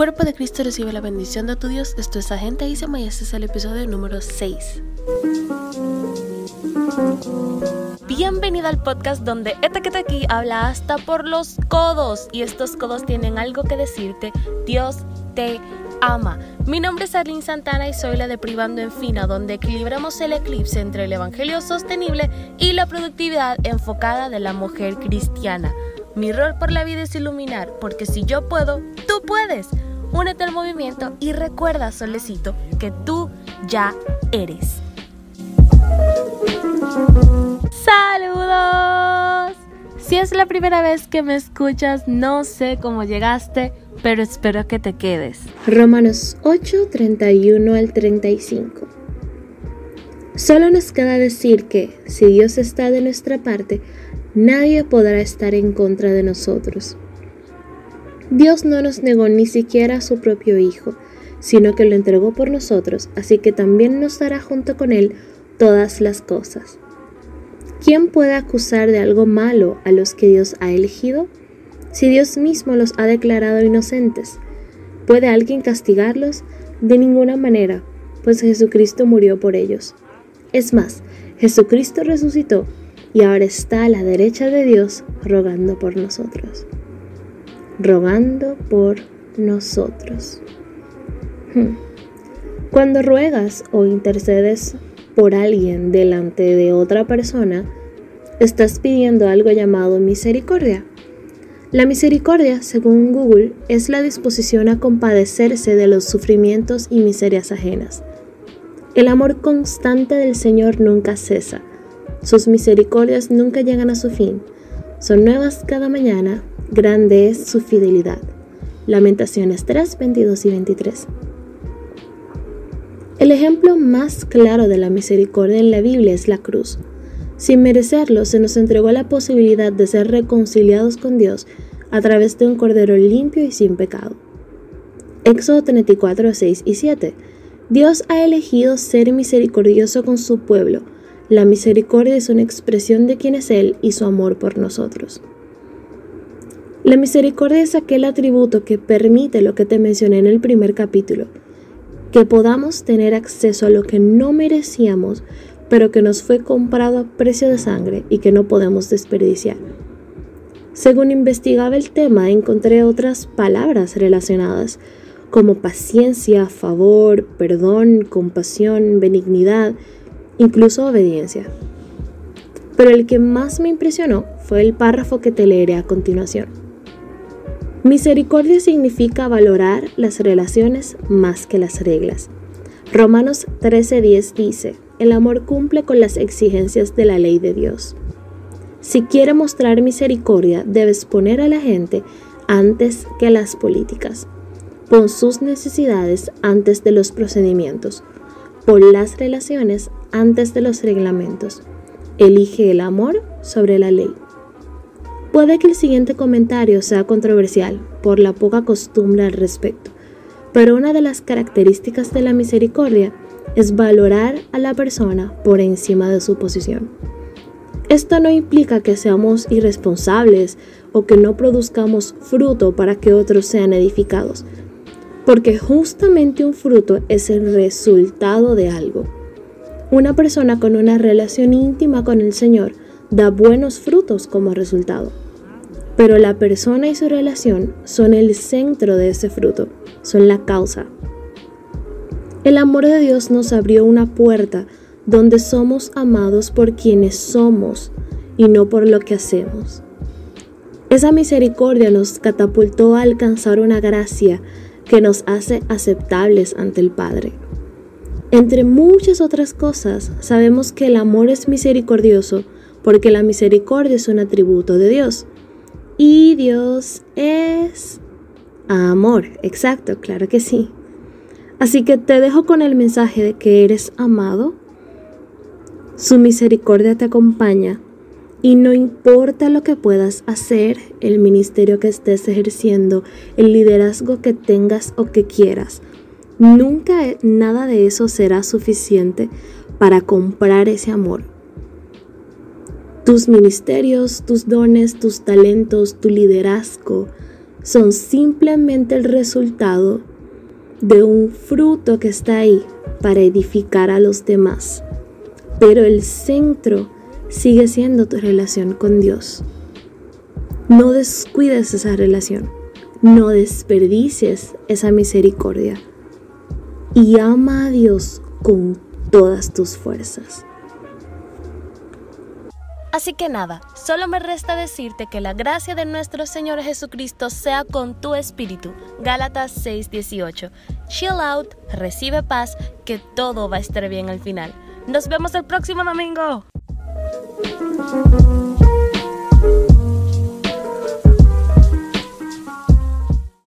Cuerpo de Cristo recibe la bendición de tu Dios. Esto es Agente Isama y este es el episodio número 6. Bienvenida al podcast donde esta que aquí habla hasta por los codos y estos codos tienen algo que decirte. Dios te ama. Mi nombre es Arlene Santana y soy la de Privando en Fina, donde equilibramos el eclipse entre el evangelio sostenible y la productividad enfocada de la mujer cristiana. Mi rol por la vida es iluminar, porque si yo puedo, tú puedes. Únete al movimiento y recuerda, solecito, que tú ya eres. ¡Saludos! Si es la primera vez que me escuchas, no sé cómo llegaste, pero espero que te quedes. Romanos 8, 31 al 35. Solo nos queda decir que, si Dios está de nuestra parte, nadie podrá estar en contra de nosotros. Dios no nos negó ni siquiera a su propio Hijo, sino que lo entregó por nosotros, así que también nos dará junto con Él todas las cosas. ¿Quién puede acusar de algo malo a los que Dios ha elegido? Si Dios mismo los ha declarado inocentes, ¿puede alguien castigarlos? De ninguna manera, pues Jesucristo murió por ellos. Es más, Jesucristo resucitó y ahora está a la derecha de Dios rogando por nosotros. Rogando por nosotros. Hmm. Cuando ruegas o intercedes por alguien delante de otra persona, estás pidiendo algo llamado misericordia. La misericordia, según Google, es la disposición a compadecerse de los sufrimientos y miserias ajenas. El amor constante del Señor nunca cesa. Sus misericordias nunca llegan a su fin. Son nuevas cada mañana. Grande es su fidelidad. Lamentaciones 3, 22 y 23. El ejemplo más claro de la misericordia en la Biblia es la cruz. Sin merecerlo, se nos entregó la posibilidad de ser reconciliados con Dios a través de un cordero limpio y sin pecado. Éxodo 34, 6 y 7. Dios ha elegido ser misericordioso con su pueblo. La misericordia es una expresión de quién es Él y su amor por nosotros. La misericordia es aquel atributo que permite lo que te mencioné en el primer capítulo, que podamos tener acceso a lo que no merecíamos pero que nos fue comprado a precio de sangre y que no podemos desperdiciar. Según investigaba el tema, encontré otras palabras relacionadas, como paciencia, favor, perdón, compasión, benignidad, incluso obediencia. Pero el que más me impresionó fue el párrafo que te leeré a continuación. Misericordia significa valorar las relaciones más que las reglas. Romanos 13:10 dice, el amor cumple con las exigencias de la ley de Dios. Si quiere mostrar misericordia, debes poner a la gente antes que las políticas. Pon sus necesidades antes de los procedimientos. Pon las relaciones antes de los reglamentos. Elige el amor sobre la ley. Puede que el siguiente comentario sea controversial por la poca costumbre al respecto, pero una de las características de la misericordia es valorar a la persona por encima de su posición. Esto no implica que seamos irresponsables o que no produzcamos fruto para que otros sean edificados, porque justamente un fruto es el resultado de algo. Una persona con una relación íntima con el Señor da buenos frutos como resultado, pero la persona y su relación son el centro de ese fruto, son la causa. El amor de Dios nos abrió una puerta donde somos amados por quienes somos y no por lo que hacemos. Esa misericordia nos catapultó a alcanzar una gracia que nos hace aceptables ante el Padre. Entre muchas otras cosas, sabemos que el amor es misericordioso porque la misericordia es un atributo de Dios. Y Dios es amor, exacto, claro que sí. Así que te dejo con el mensaje de que eres amado. Su misericordia te acompaña y no importa lo que puedas hacer, el ministerio que estés ejerciendo, el liderazgo que tengas o que quieras, nunca nada de eso será suficiente para comprar ese amor. Tus ministerios, tus dones, tus talentos, tu liderazgo, son simplemente el resultado de un fruto que está ahí para edificar a los demás. Pero el centro sigue siendo tu relación con Dios. No descuides esa relación, no desperdicies esa misericordia y ama a Dios con todas tus fuerzas. Así que nada, solo me resta decirte que la gracia de nuestro Señor Jesucristo sea con tu espíritu. Gálatas 6:18. Chill out, recibe paz, que todo va a estar bien al final. Nos vemos el próximo domingo.